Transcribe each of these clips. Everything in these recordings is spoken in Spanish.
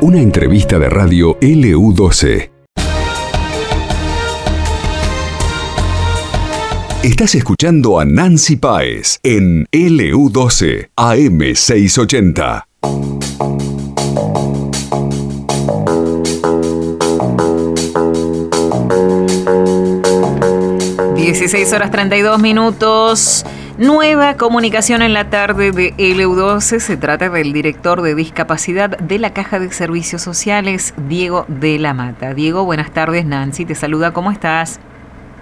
Una entrevista de radio LU12. Estás escuchando a Nancy Páez en LU12 AM680. 16 horas 32 minutos. Nueva comunicación en la tarde de LU12. Se trata del director de discapacidad de la Caja de Servicios Sociales, Diego de la Mata. Diego, buenas tardes. Nancy te saluda. ¿Cómo estás?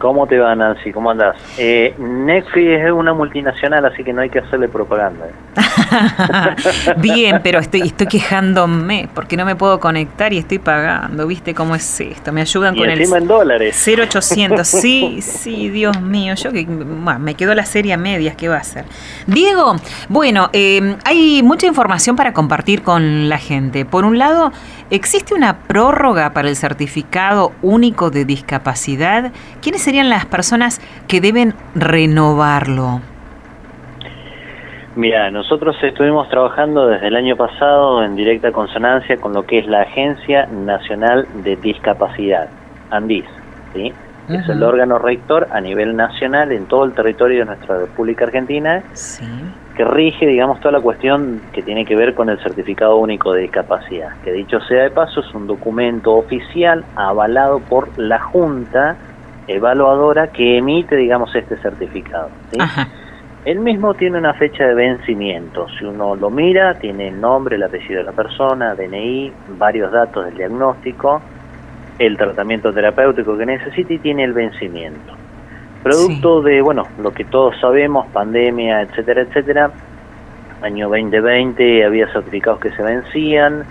¿Cómo te va, Nancy? ¿Cómo andás? Eh, Netflix es una multinacional, así que no hay que hacerle propaganda. ¿eh? Bien, pero estoy, estoy quejándome porque no me puedo conectar y estoy pagando. ¿Viste cómo es esto? Me ayudan con encima el en dólares. 0800. Sí, sí, Dios mío. Yo que me quedó la serie a medias. ¿Qué va a hacer? Diego, bueno, eh, hay mucha información para compartir con la gente. Por un lado, ¿existe una prórroga para el certificado único de discapacidad? ¿Quiénes serían las personas que deben renovarlo? Mira, nosotros estuvimos trabajando desde el año pasado en directa consonancia con lo que es la Agencia Nacional de Discapacidad, ANDIS, ¿sí? es el órgano rector a nivel nacional en todo el territorio de nuestra República Argentina, que rige, digamos, toda la cuestión que tiene que ver con el Certificado Único de Discapacidad, que dicho sea de paso es un documento oficial avalado por la Junta evaluadora que emite, digamos, este certificado. ¿sí? El mismo tiene una fecha de vencimiento. Si uno lo mira, tiene el nombre, el apellido de la persona, DNI, varios datos del diagnóstico, el tratamiento terapéutico que necesita y tiene el vencimiento. Producto de, bueno, lo que todos sabemos, pandemia, etcétera, etcétera, año 2020 había certificados que se vencían,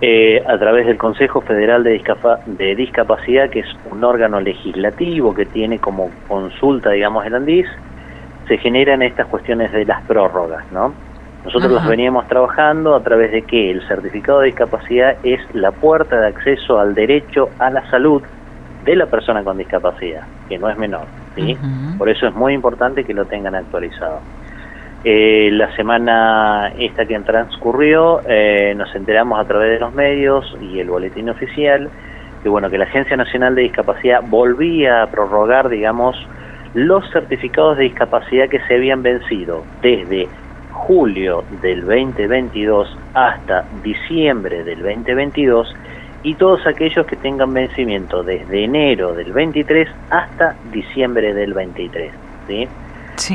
eh, a través del Consejo Federal de, de, Discapacidad, que es un órgano legislativo que tiene como consulta, digamos, el ANDIS, se generan estas cuestiones de las prórrogas, ¿no? Nosotros las veníamos trabajando a través de que el certificado de discapacidad es la puerta de acceso al derecho a la salud de la persona con discapacidad, que no es menor, ¿sí? Por eso es muy importante que lo tengan actualizado. Eh, la semana esta que transcurrió eh, nos enteramos a través de los medios y el boletín oficial que bueno que la Agencia Nacional de Discapacidad volvía a prorrogar digamos los certificados de discapacidad que se habían vencido desde julio del 2022 hasta diciembre del 2022 y todos aquellos que tengan vencimiento desde enero del 23 hasta diciembre del 23 ¿sí?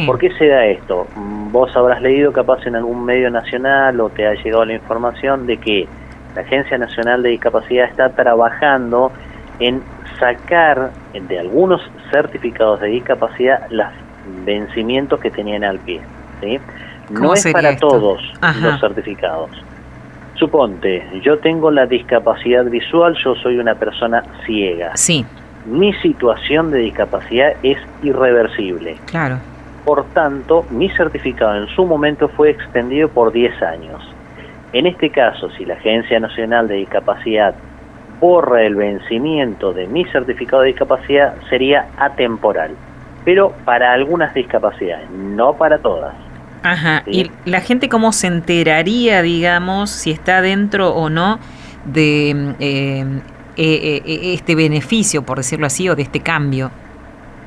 ¿Por qué se da esto? Vos habrás leído capaz en algún medio nacional o te ha llegado la información de que la Agencia Nacional de Discapacidad está trabajando en sacar de algunos certificados de discapacidad los vencimientos que tenían al pie. ¿sí? No es para todos los certificados. Suponte, yo tengo la discapacidad visual, yo soy una persona ciega. Sí. Mi situación de discapacidad es irreversible. Claro por tanto, mi certificado en su momento fue extendido por 10 años. En este caso, si la Agencia Nacional de Discapacidad borra el vencimiento de mi certificado de discapacidad, sería atemporal, pero para algunas discapacidades, no para todas. Ajá, ¿y la gente cómo se enteraría, digamos, si está dentro o no de eh, eh, eh, este beneficio, por decirlo así, o de este cambio?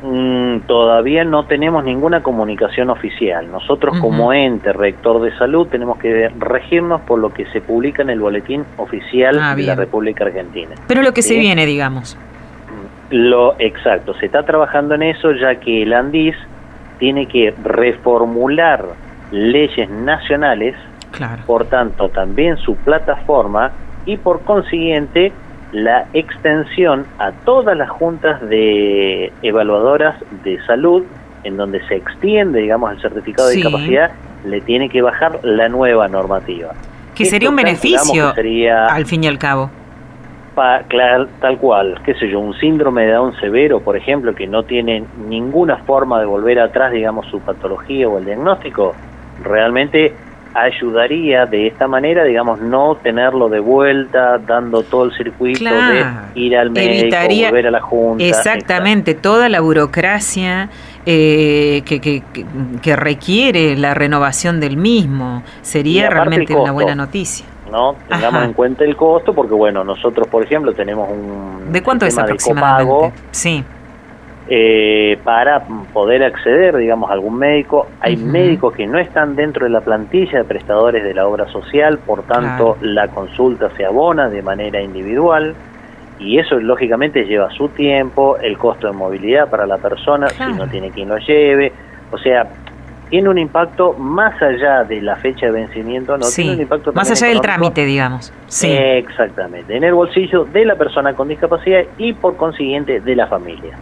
Mm, todavía no tenemos ninguna comunicación oficial. Nosotros como ente rector de salud tenemos que regirnos por lo que se publica en el boletín oficial ah, de la República Argentina. Pero lo que se viene, digamos. Lo exacto, se está trabajando en eso ya que el ANDIS tiene que reformular leyes nacionales, por tanto también su plataforma y por consiguiente la extensión a todas las juntas de evaluadoras de salud, en donde se extiende, digamos, el certificado de discapacidad, le tiene que bajar la nueva normativa. Que sería un beneficio, sería, al fin y al cabo. tal cual, qué sé yo, un síndrome de Down severo, por ejemplo, que no tiene ninguna forma de volver atrás, digamos, su patología o el diagnóstico, realmente ayudaría de esta manera, digamos, no tenerlo de vuelta, dando todo el circuito de ir al médico, volver a la junta. Exactamente, toda la burocracia eh, que, que, que, requiere la renovación del mismo. Sería realmente una buena noticia. ¿no? Tengamos en cuenta el costo, porque bueno, nosotros, por ejemplo, tenemos un... ¿De cuánto es aproximadamente? sí. Eh, para poder acceder, digamos, a algún médico. Hay médicos que no están dentro de la plantilla de prestadores de la obra social, por tanto la consulta se abona de manera individual y eso lógicamente lleva su tiempo, el costo de movilidad para la persona, si no tiene quien lo lleve, o sea, tiene un impacto más allá de la fecha de vencimiento, no tiene un impacto más allá del trámite, digamos. Sí. Exactamente, en el bolsillo de la persona con discapacidad y por consiguiente de la familia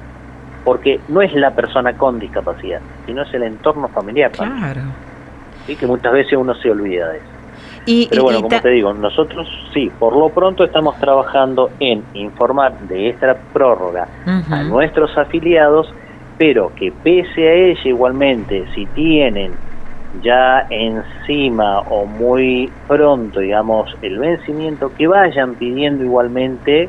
porque no es la persona con discapacidad, sino es el entorno familiar. Claro. ¿sí? Que muchas veces uno se olvida de eso. Y, Pero bueno, como te digo, nosotros sí, por lo pronto estamos trabajando en informar de esta prórroga a nuestros afiliados, pero que pese a ella igualmente, si tienen ya encima o muy pronto, digamos, el vencimiento, que vayan pidiendo igualmente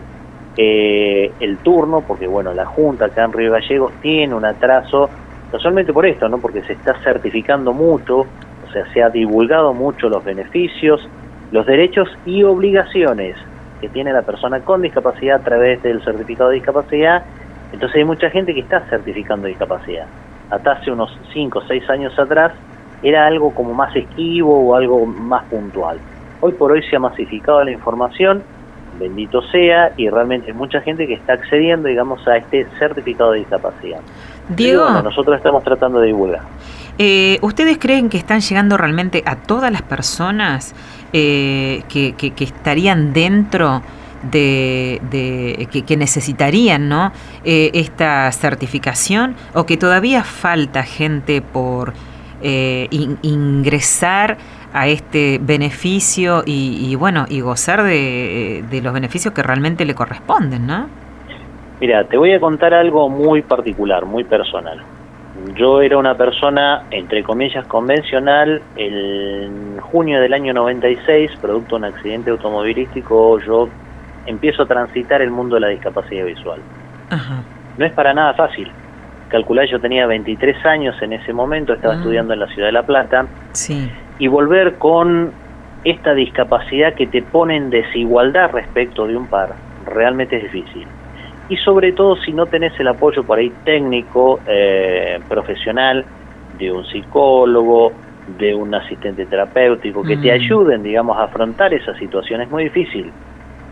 eh, el turno, porque bueno, la Junta acá en Río Gallegos tiene un atraso, no solamente por esto, ¿no? porque se está certificando mucho, o sea, se ha divulgado mucho los beneficios, los derechos y obligaciones que tiene la persona con discapacidad a través del certificado de discapacidad, entonces hay mucha gente que está certificando discapacidad. Hasta hace unos 5 o 6 años atrás era algo como más esquivo o algo más puntual. Hoy por hoy se ha masificado la información bendito sea, y realmente hay mucha gente que está accediendo, digamos, a este certificado de discapacidad. Diego, nosotros estamos tratando de divulgar. Eh, ¿Ustedes creen que están llegando realmente a todas las personas eh, que, que, estarían dentro de, que, necesitarían ¿no? Eh, esta certificación o que todavía falta gente por ingresar a este beneficio y, bueno, y gozar de, los beneficios que realmente le corresponden, ¿no? Mira, te voy a contar algo muy particular, muy personal. Yo era una persona, entre comillas, convencional. En junio del año 96, producto de un accidente automovilístico, yo empiezo a transitar el mundo de la discapacidad visual. No es para nada fácil. Calculá, yo tenía 23 años en ese momento, estaba ah. estudiando en la ciudad de La Plata. Sí y volver con esta discapacidad que te pone en desigualdad respecto de un par, realmente es difícil. Y sobre todo si no tenés el apoyo por ahí técnico, eh, profesional, de un psicólogo, de un asistente terapéutico, que te mm. ayuden, digamos, a afrontar esa situación, es muy difícil.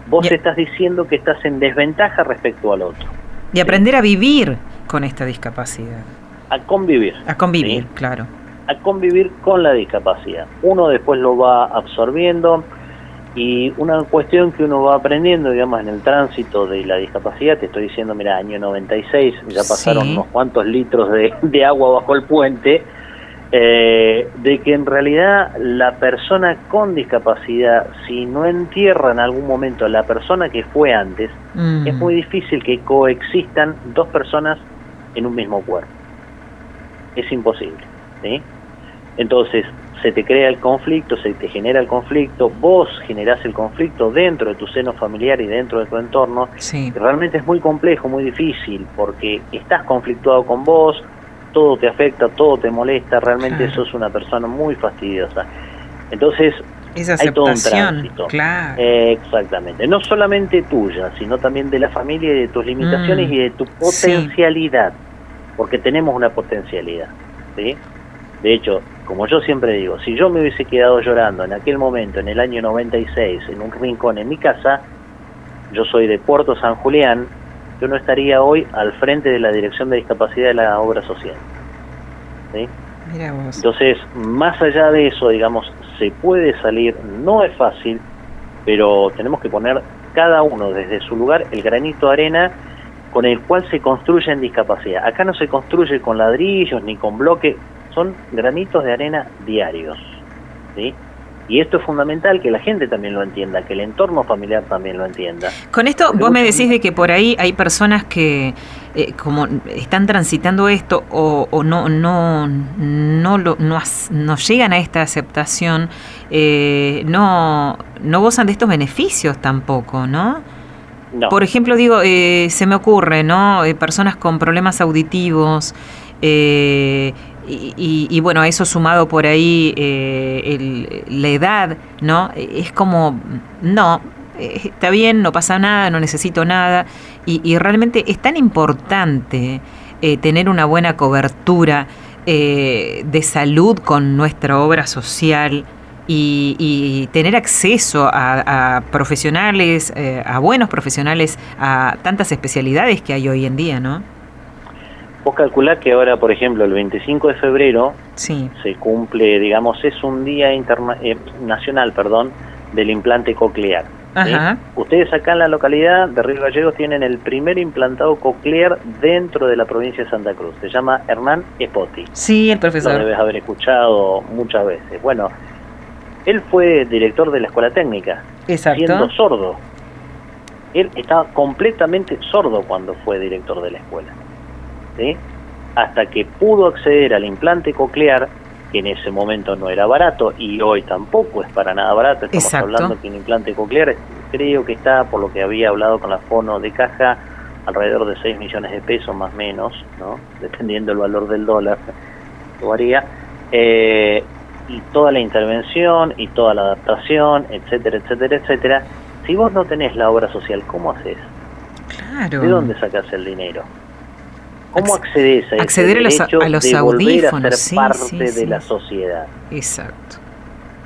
Vos estás diciendo que estás en desventaja respecto al otro. Y aprender a vivir con esta discapacidad. A convivir. A convivir, claro a convivir con la discapacidad. Uno después lo va absorbiendo y una cuestión que uno va aprendiendo, digamos, en el tránsito de la discapacidad, te estoy diciendo, mira, año 96, ya pasaron unos cuantos litros de, agua bajo el puente, eh, de que en realidad la persona con discapacidad, si no entierra en algún momento a la persona que fue antes, mm. es muy difícil que coexistan dos personas en un mismo cuerpo. Es imposible. ¿sí? Entonces, se te crea el conflicto, se te genera el conflicto, vos generás el conflicto dentro de tu seno familiar y dentro de tu entorno. realmente es muy complejo, muy difícil, porque estás conflictuado con vos, todo te afecta, todo te molesta, realmente sos una persona muy fastidiosa. Entonces, hay todo un tránsito. Claro. exactamente. No solamente tuya, sino también de la familia y de tus limitaciones mm. y de tu potencialidad, porque tenemos una potencialidad. ¿sí? De hecho, como yo siempre digo, si yo me hubiese quedado llorando en aquel momento, en el año 96, en un rincón en mi casa, yo soy de Puerto San Julián, yo no estaría hoy al frente de la Dirección de Discapacidad de la Obra Social. ¿Sí? Entonces, más allá de eso, digamos, se puede salir, no es fácil, pero tenemos que poner cada uno desde su lugar el granito de arena con el cual se construye en discapacidad. Acá no se construye con ladrillos ni con bloques, son granitos de arena diarios. ¿sí? Y esto es fundamental que la gente también lo entienda, que el entorno familiar también lo entienda. Con esto vos me decís de que por ahí hay personas que eh, como están transitando esto o, no, no, no, lo, no, no, llegan a esta aceptación, eh, no, no gozan de estos beneficios tampoco, ¿no? Por ejemplo, digo, eh, se me ocurre, ¿no? personas con problemas auditivos, y, y, bueno, eso sumado por ahí la edad, ¿no? Es como, no, eh, está bien, no pasa nada, no necesito nada. Y, realmente es tan importante eh, tener una buena cobertura eh, de salud con nuestra obra social y, tener acceso a, profesionales, a buenos profesionales, a tantas especialidades que hay hoy en día, ¿no? Vos calculás que ahora, por ejemplo, el 25 de febrero se cumple, digamos, es un día nacional, perdón, del implante coclear. Ustedes acá en la localidad de Río Gallegos tienen el primer implantado coclear dentro de la provincia de Santa Cruz. Se llama Hernán Espoti. Sí, el profesor. Lo debes haber escuchado muchas veces. Bueno, él fue director de la escuela técnica, Exacto. siendo sordo. Él estaba completamente sordo cuando fue director de la escuela. Hasta que pudo acceder al implante coclear que en ese momento no era barato y hoy tampoco es para nada barato. Estamos hablando que un implante coclear creo que está, por lo que había hablado con la Fono de Caja, alrededor de 6 millones de pesos más o menos, ¿no? dependiendo del valor del dólar, lo varía. Eh, y toda la intervención y toda la adaptación, etcétera, etcétera, etcétera. Si vos no tenés la obra social, ¿cómo haces? Claro. ¿De dónde sacas el dinero? ¿Cómo accedes a acceder a los, a los de audífonos, a ser parte de la sociedad? Exacto.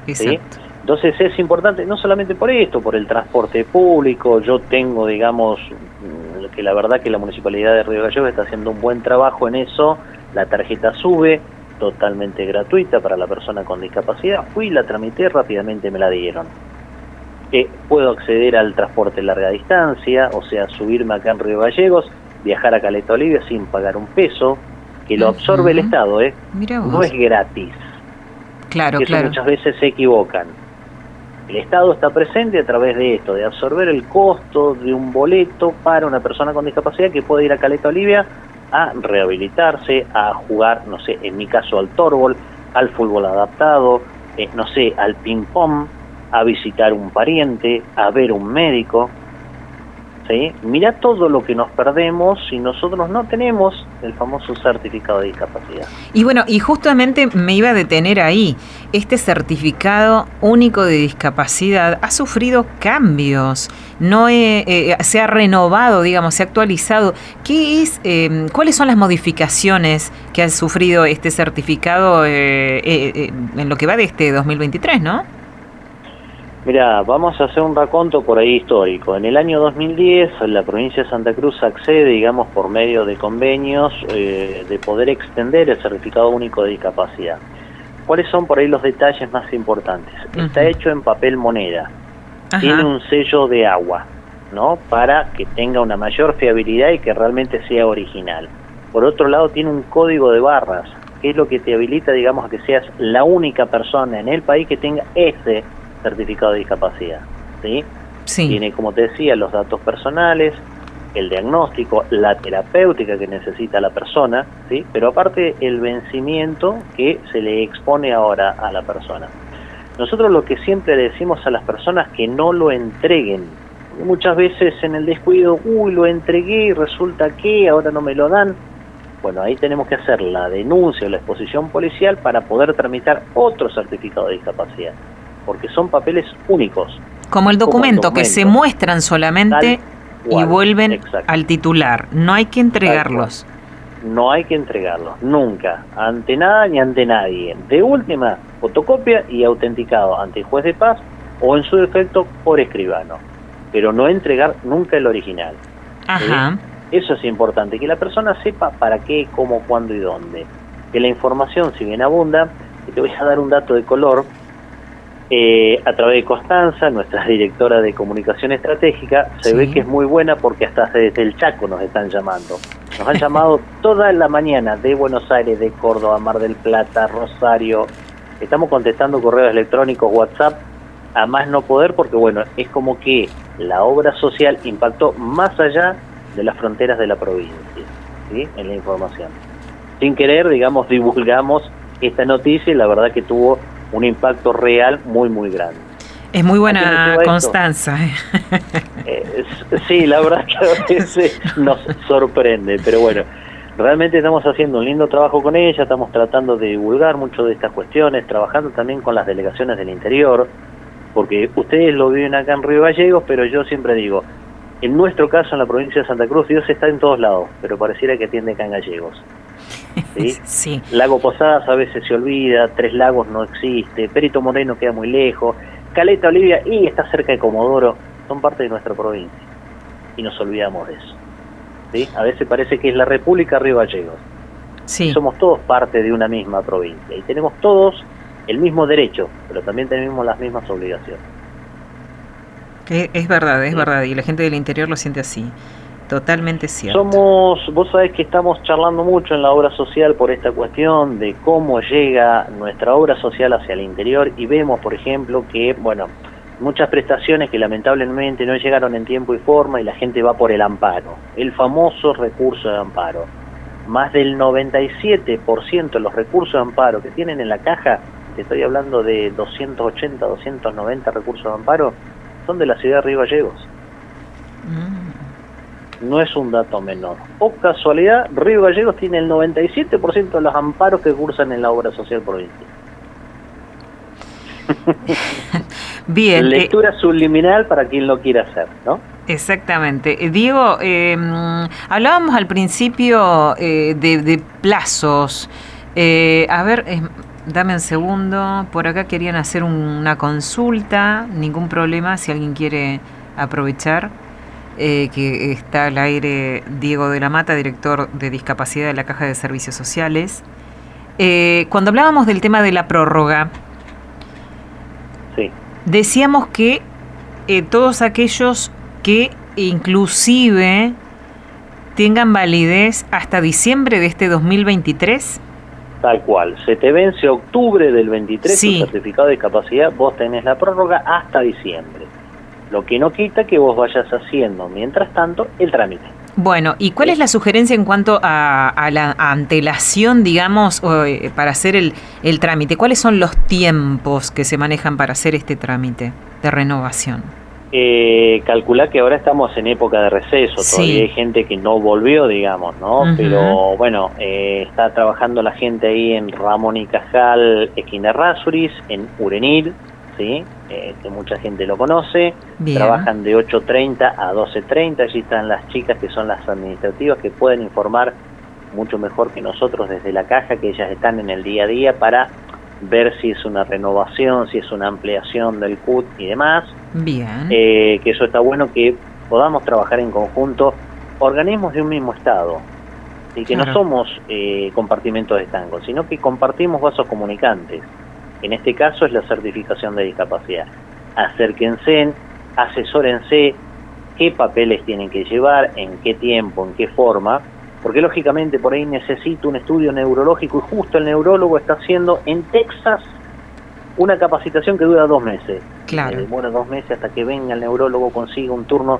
Exacto. Entonces es importante, no solamente por esto, por el transporte público, yo tengo, digamos, mm, que la verdad que la Municipalidad de Río Gallegos está haciendo un buen trabajo en eso, la tarjeta sube, totalmente gratuita para la persona con discapacidad, fui, la tramité, rápidamente me la dieron. Eh, puedo acceder al transporte larga distancia, o sea, subirme acá en Río Gallegos, viajar a Caleta Olivia sin pagar un peso, que lo absorbe el Estado, ¿eh? No es gratis. Claro, eso muchas veces se equivocan. El Estado está presente a través de esto, de absorber el costo de un boleto para una persona con discapacidad que puede ir a Caleta Olivia a rehabilitarse, a jugar, no sé, en mi caso al torbol, al fútbol adaptado, eh, no sé, al ping-pong, a visitar un pariente, a ver un médico. Mira todo lo que nos perdemos si nosotros no tenemos el famoso certificado de discapacidad. Y bueno, y justamente me iba a detener ahí. Este certificado único de discapacidad ha sufrido cambios, no eh, se ha renovado, digamos, se ha actualizado. ¿Qué es, em, ¿Cuáles son las modificaciones que ha sufrido este certificado eh, eh, en lo que va de este 2023, no? Mira, vamos a hacer un raconto por ahí histórico. En el año 2010, la provincia de Santa Cruz accede, digamos, por medio de convenios, eh, de poder extender el certificado único de discapacidad. ¿Cuáles son por ahí los detalles más importantes? Está hecho en papel moneda, tiene un sello de agua, ¿no? Para que tenga una mayor fiabilidad y que realmente sea original. Por otro lado, tiene un código de barras, que es lo que te habilita, digamos, a que seas la única persona en el país que tenga ese certificado de discapacidad. ¿sí? Tiene, como te decía, los datos personales, el diagnóstico, la terapéutica que necesita la persona, ¿sí? pero aparte el vencimiento que se le expone ahora a la persona. Nosotros lo que siempre decimos a las personas que no lo entreguen. Muchas veces en el descuido, uy, lo entregué y resulta que ahora no me lo dan. Bueno, ahí tenemos que hacer la denuncia o la exposición policial para poder tramitar otro certificado de discapacidad porque son papeles únicos. Como el documento, que se muestran solamente y vuelven al titular. No hay que entregarlos. No hay que entregarlos, nunca, ante nada ni ante nadie. De última, fotocopia y autenticado ante el juez de paz o en su defecto por escribano. Pero no entregar nunca el original. Ajá. Eso es importante, que la persona sepa para qué, cómo, cuándo y dónde. Que la información, si bien abunda, y te voy a dar un dato de color, eh, a través de Constanza, nuestra directora de comunicación estratégica, se ve que es muy buena porque hasta desde el Chaco nos están llamando. Nos han llamado toda la mañana de Buenos Aires, de Córdoba, Mar del Plata, Rosario. Estamos contestando correos electrónicos, WhatsApp, a más no poder porque bueno, es como que la obra social impactó más allá de las fronteras de la provincia. ¿sí? en la información. Sin querer, digamos, divulgamos esta noticia y la verdad que tuvo un impacto real muy, muy grande. Es muy buena Constanza. ¿eh? Eh, sí, la verdad que a veces nos sorprende, pero bueno, realmente estamos haciendo un lindo trabajo con ella, estamos tratando de divulgar mucho de estas cuestiones, trabajando también con las delegaciones del interior, porque ustedes lo viven acá en Río Gallegos, pero yo siempre digo, en nuestro caso en la provincia de Santa Cruz, Dios está en todos lados, pero pareciera que atiende acá en Gallegos. ¿sí? Lago Posadas a veces se olvida, Tres Lagos no existe, Perito Moreno queda muy lejos, Caleta Olivia y está cerca de Comodoro, son parte de nuestra provincia y nos olvidamos de eso. ¿sí? A veces parece que es la República Río Gallegos. Sí. Somos todos parte de una misma provincia y tenemos todos el mismo derecho, pero también tenemos las mismas obligaciones. Es verdad, es verdad, y la gente del interior lo siente así. Totalmente cierto. Somos, vos sabés que estamos charlando mucho en la obra social por esta cuestión de cómo llega nuestra obra social hacia el interior y vemos, por ejemplo, que, bueno, muchas prestaciones que lamentablemente no llegaron en tiempo y forma y la gente va por el amparo, el famoso recurso de amparo. Más del 97% de los recursos de amparo que tienen en la caja, te estoy hablando de 280, 290 recursos de amparo, son de la ciudad de Río Gallegos. No es un dato menor. O casualidad, Río Gallegos tiene el 97% de los amparos que cursan en la obra social provincial. Bien. Eh, Lectura subliminal para quien lo quiera hacer, ¿no? Exactamente. Eh, Diego, eh, hablábamos al principio de, plazos. a ver, dame un segundo. Por acá querían hacer una consulta. Ningún problema si alguien quiere aprovechar. Eh, que está al aire Diego de la Mata, director de discapacidad de la Caja de Servicios Sociales. Eh, cuando hablábamos del tema de la prórroga, decíamos que eh, todos aquellos que inclusive tengan validez hasta diciembre de este 2023. Tal cual, se te vence octubre del 23 tu certificado de discapacidad, vos tenés la prórroga hasta diciembre. Lo que no quita que vos vayas haciendo, mientras tanto, el trámite. Bueno, ¿y cuál es la sugerencia en cuanto a, la antelación, digamos, eh, para hacer el, el trámite? ¿Cuáles son los tiempos que se manejan para hacer este trámite de renovación? Eh, calcula que ahora estamos en época de receso, todavía hay gente que no volvió, digamos, ¿no? Pero bueno, eh, está trabajando la gente ahí en Ramón y Cajal, esquina Rasuris, en Urenil, ¿sí? Eh, que mucha gente lo conoce. Trabajan de 8.30 a 12.30. Allí están las chicas que son las administrativas que pueden informar mucho mejor que nosotros desde la caja, que ellas están en el día a día para ver si es una renovación, si es una ampliación del CUT y demás. Bien. Eh, que eso está bueno que podamos trabajar en conjunto organismos de un mismo estado y que no somos eh, compartimentos de tango, sino que compartimos vasos comunicantes. En este caso es la certificación de discapacidad. Acérquense, asesórense qué papeles tienen que llevar, en qué tiempo, en qué forma, porque lógicamente por ahí necesito un estudio neurológico y justo el neurólogo está haciendo en Texas una capacitación que dura dos meses. Claro. demora dos meses hasta que venga el neurólogo, consiga un turno,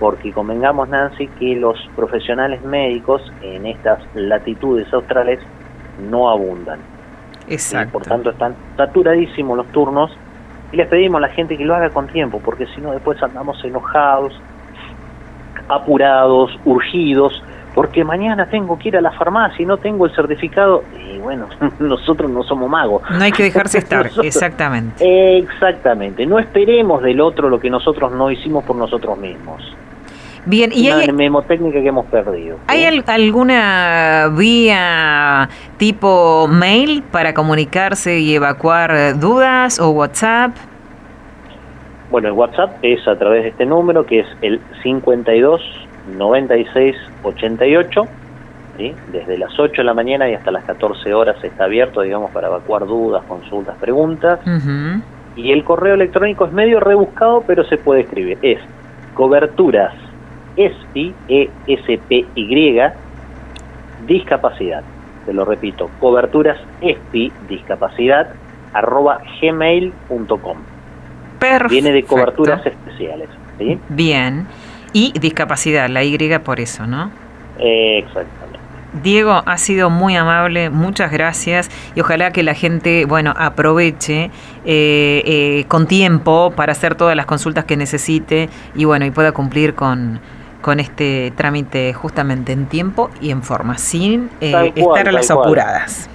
porque convengamos, Nancy, que los profesionales médicos en estas latitudes australes no abundan. Exacto. por tanto, están saturadísimos los turnos y les pedimos a la gente que lo haga con tiempo, porque si no, después andamos enojados, apurados, urgidos, porque mañana tengo que ir a la farmacia y no tengo el certificado. Y bueno, nosotros no somos magos. No hay que dejarse estar, exactamente. Exactamente. No esperemos del otro lo que nosotros no hicimos por nosotros mismos. Bien, y hay memotécnica que hemos perdido. ¿Hay alguna vía tipo mail para comunicarse y evacuar dudas o WhatsApp? Bueno, el WhatsApp es a través de este número que es el 52 96 88. ¿sí? Desde las 8 de la mañana y hasta las 14 horas está abierto, digamos, para evacuar dudas, consultas, preguntas. Y el correo electrónico es medio rebuscado, pero se puede escribir. Es coberturas ESPI, E-S-P-Y, discapacidad. Te lo repito, coberturas ESPI, discapacidad, arroba gmail.com. Viene de coberturas especiales. ¿sí? Bien. Y discapacidad, la Y por eso, ¿no? exactamente. Diego, ha sido muy amable, muchas gracias y ojalá que la gente, bueno, aproveche eh, eh, con tiempo para hacer todas las consultas que necesite y bueno, y pueda cumplir con, con este trámite justamente en tiempo y en forma, sin eh, estar a las apuradas.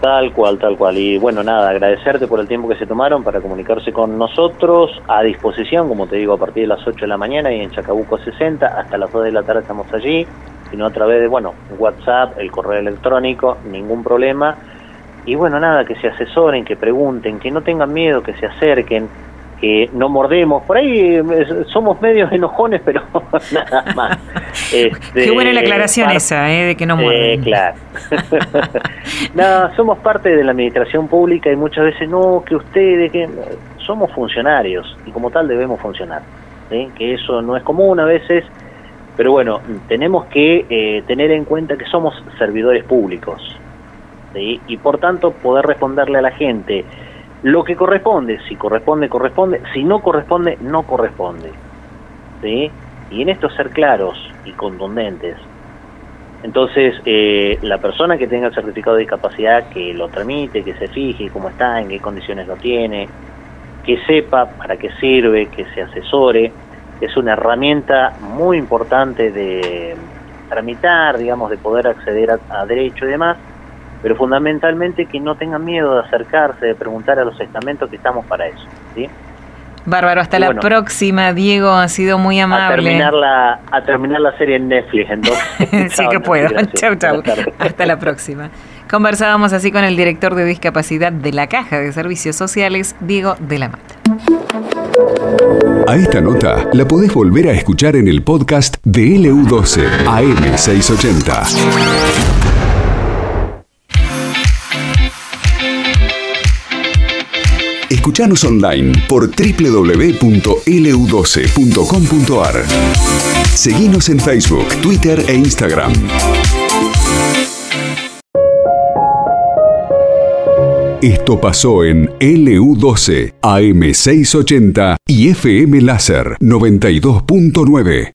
Tal cual, tal cual. Y bueno, nada, agradecerte por el tiempo que se tomaron para comunicarse con nosotros. A disposición, como te digo, a partir de las 8 de la mañana y en Chacabuco 60, hasta las 2 de la tarde estamos allí sino a través de, bueno, WhatsApp, el correo electrónico, ningún problema. Y bueno, nada, que se asesoren, que pregunten, que no tengan miedo, que se acerquen, que no mordemos. Por ahí eh, somos medios enojones, pero nada más. Este, Qué buena la aclaración esa, ¿eh? de que no muerden. claro. nada, somos parte de la administración pública y muchas veces no, que ustedes, que somos funcionarios y como tal debemos funcionar. Que eso no es común a veces pero bueno, tenemos que eh, tener en cuenta que somos servidores públicos y por tanto poder responderle a la gente lo que corresponde, si corresponde, corresponde, si no corresponde, no corresponde. ¿sí? Y en esto ser claros y contundentes. Entonces, eh, la persona que tenga el certificado de discapacidad, que lo tramite, que se fije cómo está, en qué condiciones lo tiene, que sepa para qué sirve, que se asesore, es una herramienta muy importante de tramitar, digamos, de poder acceder a, derecho y demás, pero fundamentalmente que no tengan miedo de acercarse, de preguntar a los estamentos que estamos para eso, ¿sí? Bárbaro, hasta la próxima, Diego, ha sido muy amable. A terminar la, a terminar la serie en Netflix, entonces. sí que puedo. Chau, chau. Hasta la próxima. Conversábamos así con el director de discapacidad de la Caja de Servicios Sociales, Diego de la Mata. A esta nota la podés volver a escuchar en el podcast de LU12 AM680. Escuchanos online por www.lu12.com.ar. Seguinos en Facebook, Twitter e Instagram. Esto pasó en LU12, AM680 y FM Láser 92.9.